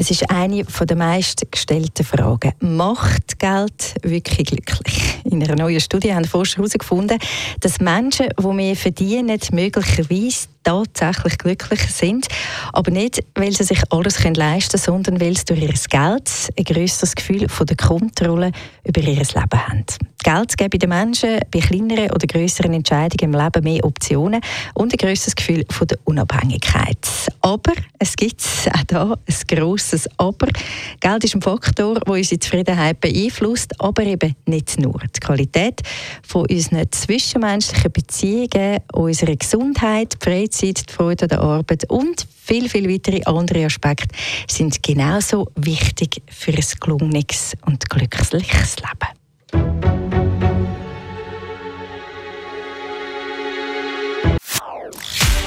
es ist eine der meist gestellten Fragen. Macht Geld wirklich glücklich? In einer neuen Studie haben Forscher herausgefunden, dass Menschen, die mehr verdienen, möglicherweise tatsächlich glücklich sind. Aber nicht, weil sie sich alles leisten können, sondern weil sie durch ihr Geld ein grösseres Gefühl von der Kontrolle über ihr Leben haben. Geld gibt den Menschen bei kleineren oder größeren Entscheidungen im Leben mehr Optionen und ein grösseres Gefühl von der Unabhängigkeit. Aber es gibt auch da ein grosses Aber. Geld ist ein Faktor, der unsere Zufriedenheit beeinflusst, aber eben nicht nur. Die Qualität von unseren zwischenmenschlichen Beziehungen, unserer Gesundheit, die Freizeit, die Freude an der Arbeit und viel, viel weitere andere Aspekte sind genauso wichtig für ein gelungenes und glückliches Leben.